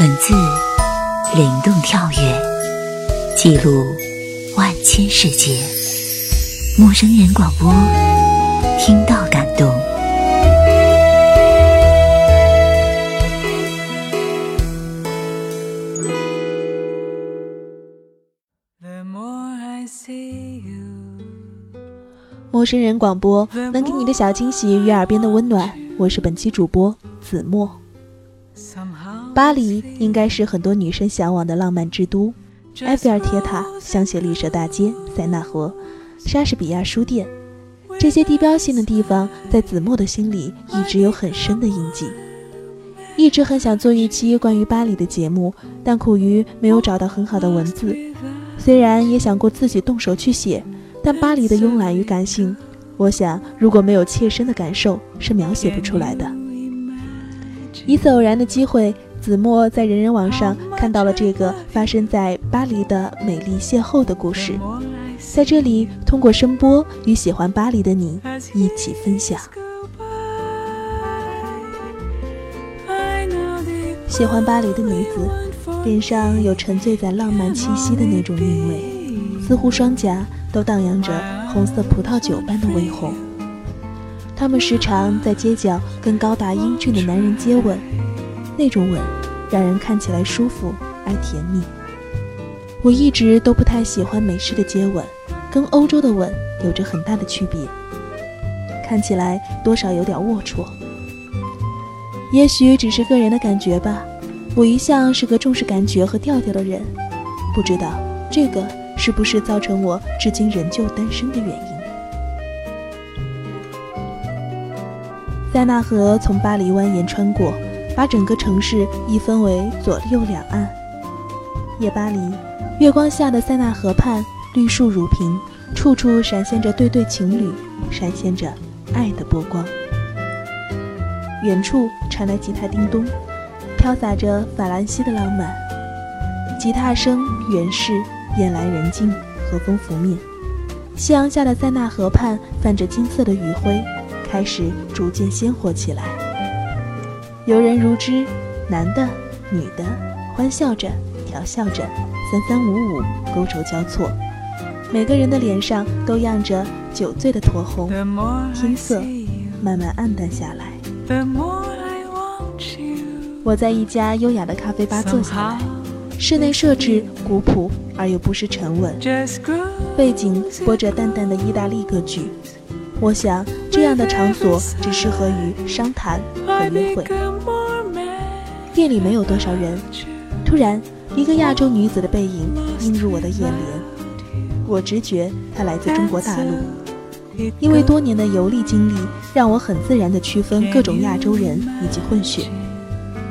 文字灵动跳跃，记录万千世界。陌生人广播，听到感动。陌生人广播能给你的小惊喜与耳边的温暖，我是本期主播子墨。巴黎应该是很多女生向往的浪漫之都，埃菲尔铁塔、香榭丽舍大街、塞纳河、莎士比亚书店，这些地标性的地方在子墨的心里一直有很深的印记。一直很想做一期关于巴黎的节目，但苦于没有找到很好的文字。虽然也想过自己动手去写。但巴黎的慵懒与感性，我想如果没有切身的感受，是描写不出来的。一次偶然的机会，子墨在人人网上看到了这个发生在巴黎的美丽邂逅的故事，在这里通过声波与喜欢巴黎的你一起分享。喜欢巴黎的女子，脸上有沉醉在浪漫气息的那种韵味，似乎双颊。都荡漾着红色葡萄酒般的微红。他们时常在街角跟高大英俊的男人接吻，那种吻让人看起来舒服而甜蜜。我一直都不太喜欢美式的接吻，跟欧洲的吻有着很大的区别，看起来多少有点龌龊。也许只是个人的感觉吧，我一向是个重视感觉和调调的人，不知道这个。是不是造成我至今仍旧单身的原因？塞纳河从巴黎蜿蜒穿过，把整个城市一分为左右两岸。夜巴黎，月光下的塞纳河畔，绿树如屏，处处闪现着对对情侣，闪现着爱的波光。远处传来吉他叮咚，飘洒着法兰西的浪漫。吉他声原是。夜来人静，和风拂面，夕阳下的塞纳河畔泛着金色的余晖，开始逐渐鲜活起来。游人如织，男的、女的，欢笑着，调笑着，三三五五，勾手交错，每个人的脸上都漾着酒醉的酡红。天色慢慢暗淡下来，我在一家优雅的咖啡吧坐下来。室内设置古朴而又不失沉稳，背景播着淡淡的意大利歌剧。我想这样的场所只适合于商谈和约会。店里没有多少人，突然一个亚洲女子的背影映入我的眼帘，我直觉她来自中国大陆，因为多年的游历经历，让我很自然地区分各种亚洲人以及混血。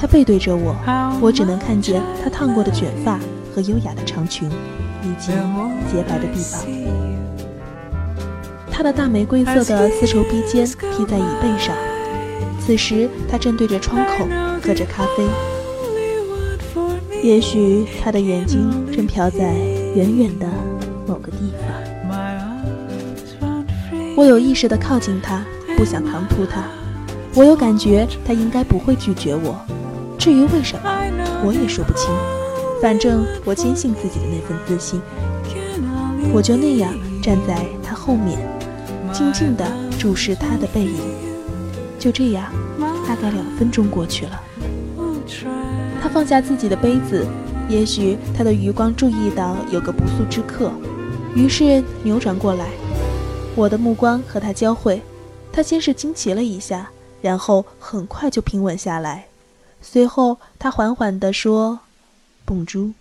他背对着我，我只能看见他烫过的卷发和优雅的长裙，以及洁白的臂膀。他的大玫瑰色的丝绸披肩披在椅背上。此时，他正对着窗口喝着咖啡。也许他的眼睛正飘在远远的某个地方。我有意识地靠近他，不想唐突他。我有感觉他应该不会拒绝我。至于为什么，我也说不清。反正我坚信自己的那份自信。我就那样站在他后面，静静地注视他的背影。就这样，大概两分钟过去了。放下自己的杯子，也许他的余光注意到有个不速之客，于是扭转过来。我的目光和他交汇，他先是惊奇了一下，然后很快就平稳下来。随后，他缓缓地说：“蹦珠。”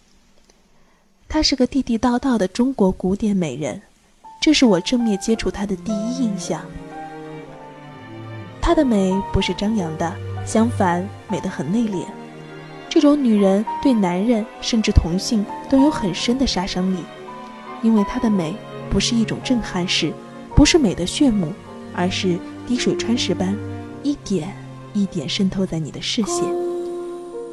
她是个地地道道的中国古典美人，这是我正面接触她的第一印象。她的美不是张扬的，相反，美得很内敛。这种女人对男人甚至同性都有很深的杀伤力，因为她的美不是一种震撼式，不是美的炫目，而是滴水穿石般，一点一点渗透在你的视线。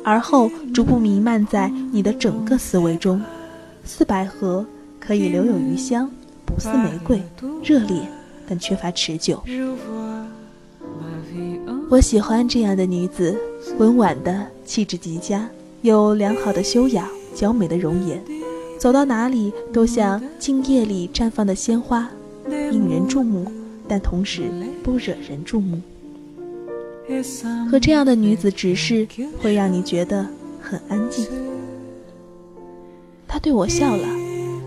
而后逐步弥漫在你的整个思维中，似百合，可以留有余香；不似玫瑰，热烈但缺乏持久。我喜欢这样的女子，温婉的气质极佳，有良好的修养，娇美的容颜，走到哪里都像静夜里绽放的鲜花，引人注目，但同时不惹人注目。和这样的女子直视，会让你觉得很安静。她对我笑了，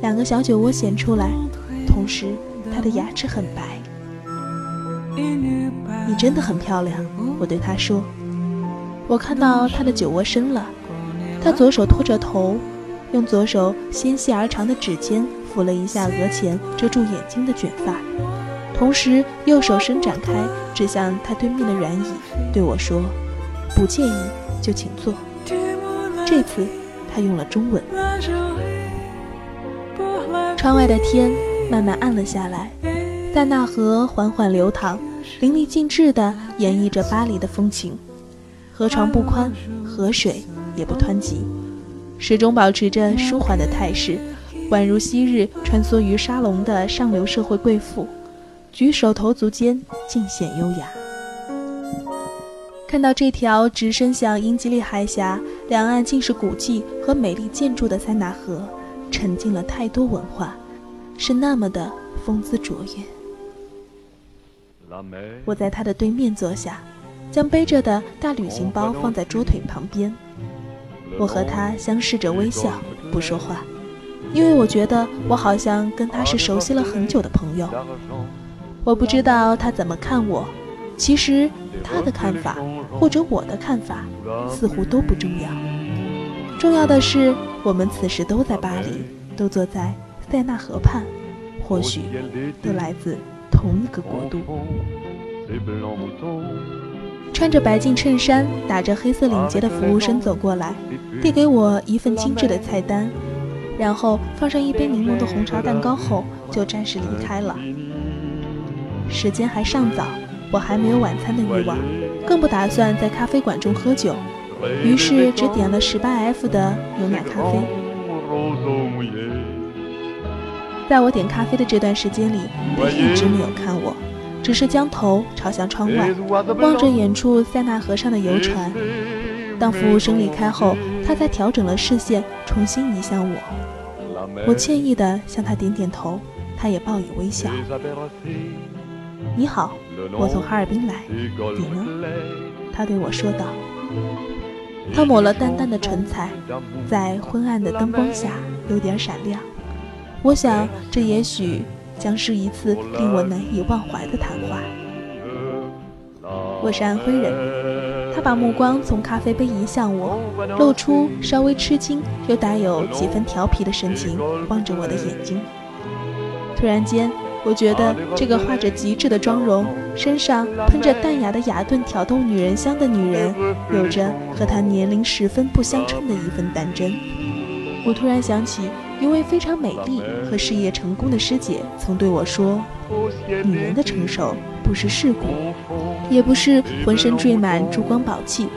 两个小酒窝显出来，同时她的牙齿很白。你真的很漂亮，我对她说。我看到他的酒窝深了。他左手托着头，用左手纤细而长的指尖抚了一下额前遮住眼睛的卷发，同时右手伸展开，指向他对面的软椅，对我说：“不介意就请坐。”这次他用了中文。窗外的天慢慢暗了下来，塞纳河缓缓流淌，淋漓尽致地演绎着巴黎的风情。河床不宽，河水。也不湍急，始终保持着舒缓的态势，宛如昔日穿梭于沙龙的上流社会贵妇，举手投足间尽显优雅。看到这条直伸向英吉利海峡，两岸尽是古迹和美丽建筑的塞纳河，沉浸了太多文化，是那么的风姿卓越。我在他的对面坐下，将背着的大旅行包放在桌腿旁边。我和他相视着微笑，不说话，因为我觉得我好像跟他是熟悉了很久的朋友。我不知道他怎么看我，其实他的看法或者我的看法似乎都不重要。重要的是，我们此时都在巴黎，都坐在塞纳河畔，或许都来自同一个国度。穿着白净衬衫、打着黑色领结的服务生走过来，递给我一份精致的菜单，然后放上一杯柠檬的红茶蛋糕后，就暂时离开了。时间还尚早，我还没有晚餐的欲望，更不打算在咖啡馆中喝酒，于是只点了十八 F 的牛奶咖啡。在我点咖啡的这段时间里，他一直没有看我。只是将头朝向窗外，望着远处塞纳河上的游船。当服务生离开后，他才调整了视线，重新移向我。我歉意地向他点点头，他也报以微笑。你好，我从哈尔滨来，你呢？他对我说道。他抹了淡淡的唇彩，在昏暗的灯光下有点闪亮。我想，这也许。将是一次令我难以忘怀的谈话。我是安徽人，他把目光从咖啡杯移向我，露出稍微吃惊又带有几分调皮的神情，望着我的眼睛。突然间，我觉得这个画着极致的妆容、身上喷着淡雅的雅顿挑逗女人香的女人，有着和她年龄十分不相称的一份淡真。我突然想起。一位非常美丽和事业成功的师姐曾对我说：“女人的成熟不是世故，也不是浑身缀满珠光宝气，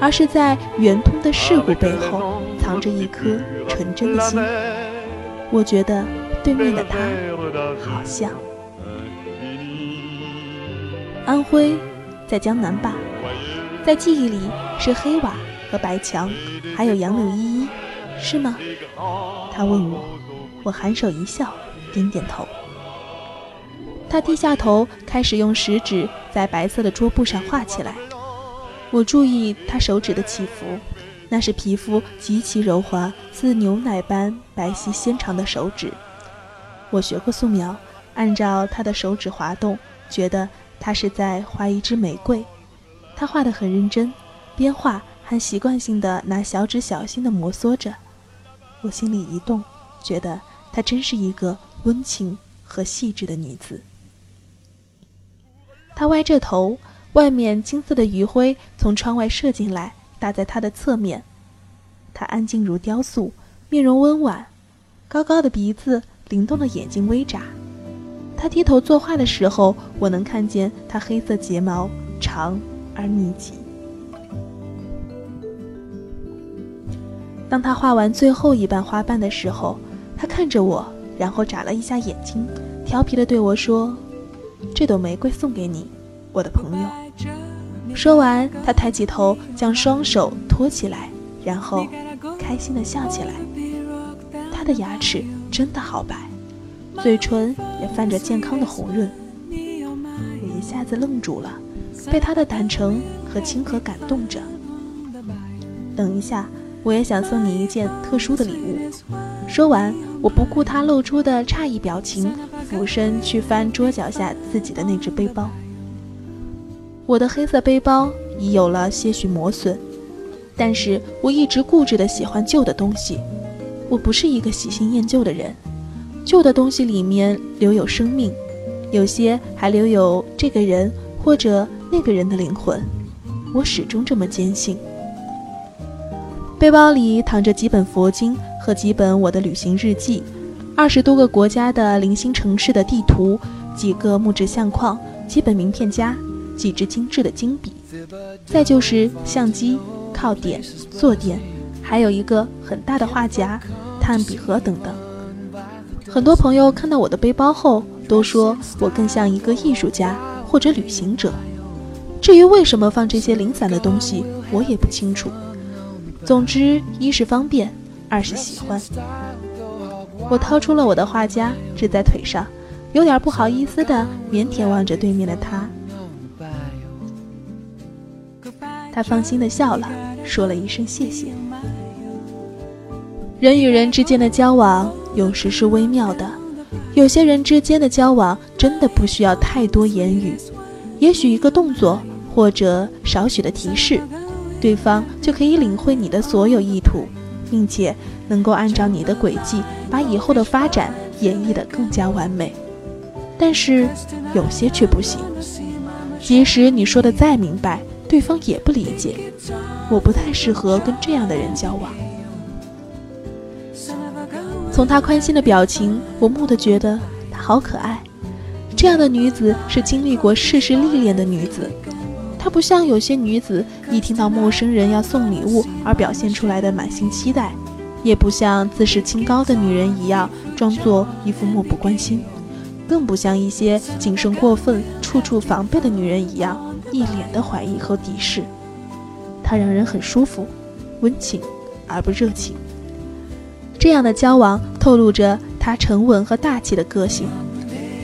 而是在圆通的世故背后藏着一颗纯真的心。”我觉得对面的他好像安徽，在江南吧，在记忆里是黑瓦和白墙，还有杨柳依依，是吗？他问我，我含首一笑，点点头。他低下头，开始用食指在白色的桌布上画起来。我注意他手指的起伏，那是皮肤极其柔滑，似牛奶般白皙纤长的手指。我学过素描，按照他的手指滑动，觉得他是在画一支玫瑰。他画得很认真，边画还习惯性的拿小指小心地摩挲着。我心里一动，觉得她真是一个温情和细致的女子。她歪着头，外面金色的余晖从窗外射进来，打在她的侧面。她安静如雕塑，面容温婉，高高的鼻子，灵动的眼睛微眨。她低头作画的时候，我能看见她黑色睫毛长而密集。当他画完最后一瓣花瓣的时候，他看着我，然后眨了一下眼睛，调皮地对我说：“这朵玫瑰送给你，我的朋友。”说完，他抬起头，将双手托起来，然后开心地笑起来。他的牙齿真的好白，嘴唇也泛着健康的红润。我一下子愣住了，被他的坦诚和亲和感动着。等一下，我也想送你一件特殊的礼物。说完，我不顾他露出的诧异表情，俯身去翻桌脚下自己的那只背包。我的黑色背包已有了些许磨损，但是我一直固执地喜欢旧的东西。我不是一个喜新厌旧的人，旧的东西里面留有生命，有些还留有这个人或者那个人的灵魂。我始终这么坚信。背包里躺着几本佛经和几本我的旅行日记，二十多个国家的零星城市的地图，几个木质相框，几本名片夹。几支精致的金笔，再就是相机、靠垫、坐垫，还有一个很大的画夹、炭笔盒等等。很多朋友看到我的背包后，都说我更像一个艺术家或者旅行者。至于为什么放这些零散的东西，我也不清楚。总之，一是方便，二是喜欢。我掏出了我的画夹，支在腿上，有点不好意思的腼腆望着对面的他。他放心的笑了，说了一声谢谢。人与人之间的交往有时是微妙的，有些人之间的交往真的不需要太多言语，也许一个动作或者少许的提示，对方就可以领会你的所有意图，并且能够按照你的轨迹把以后的发展演绎得更加完美。但是有些却不行，即使你说的再明白。对方也不理解，我不太适合跟这样的人交往。从她宽心的表情，我蓦地觉得她好可爱。这样的女子是经历过世事历练的女子，她不像有些女子一听到陌生人要送礼物而表现出来的满心期待，也不像自视清高的女人一样装作一副漠不关心，更不像一些谨慎过分、处处防备的女人一样。一脸的怀疑和敌视，他让人很舒服，温情而不热情。这样的交往透露着他沉稳和大气的个性，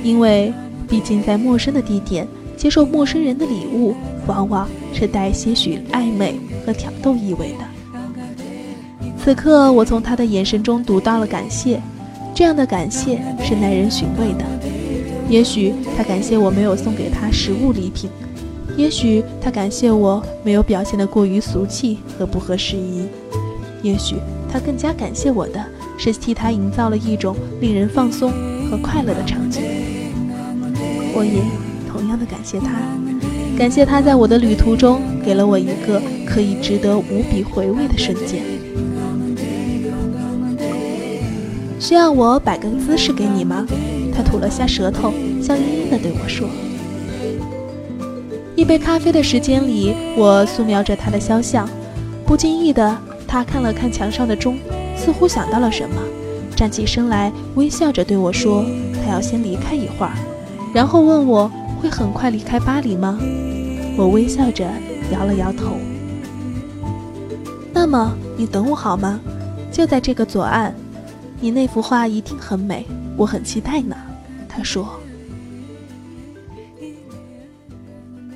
因为毕竟在陌生的地点接受陌生人的礼物，往往是带些许暧昧和挑逗意味的。此刻，我从他的眼神中读到了感谢，这样的感谢是耐人寻味的。也许他感谢我没有送给他实物礼品。也许他感谢我没有表现得过于俗气和不合时宜，也许他更加感谢我的是替他营造了一种令人放松和快乐的场景。我也的感谢他，感谢他在我的旅途中给了我一个可以值得无比回味的瞬间。需要我摆个姿势给你吗？他吐了下舌头，笑盈盈地对我说。一杯咖啡的时间里，我素描着他的肖像。不经意的，他看了看墙上的钟，似乎想到了什么，站起身来，微笑着对我说：“他要先离开一会儿。”然后问我会很快离开巴黎吗？我微笑着摇了摇头。那么你等我好吗？就在这个左岸。你那幅画一定很美，我很期待呢。他说。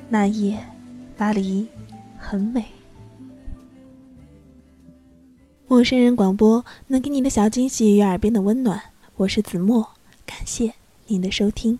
那夜，巴黎很美。陌生人广播能给你的小惊喜与耳边的温暖，我是子墨，感谢您的收听。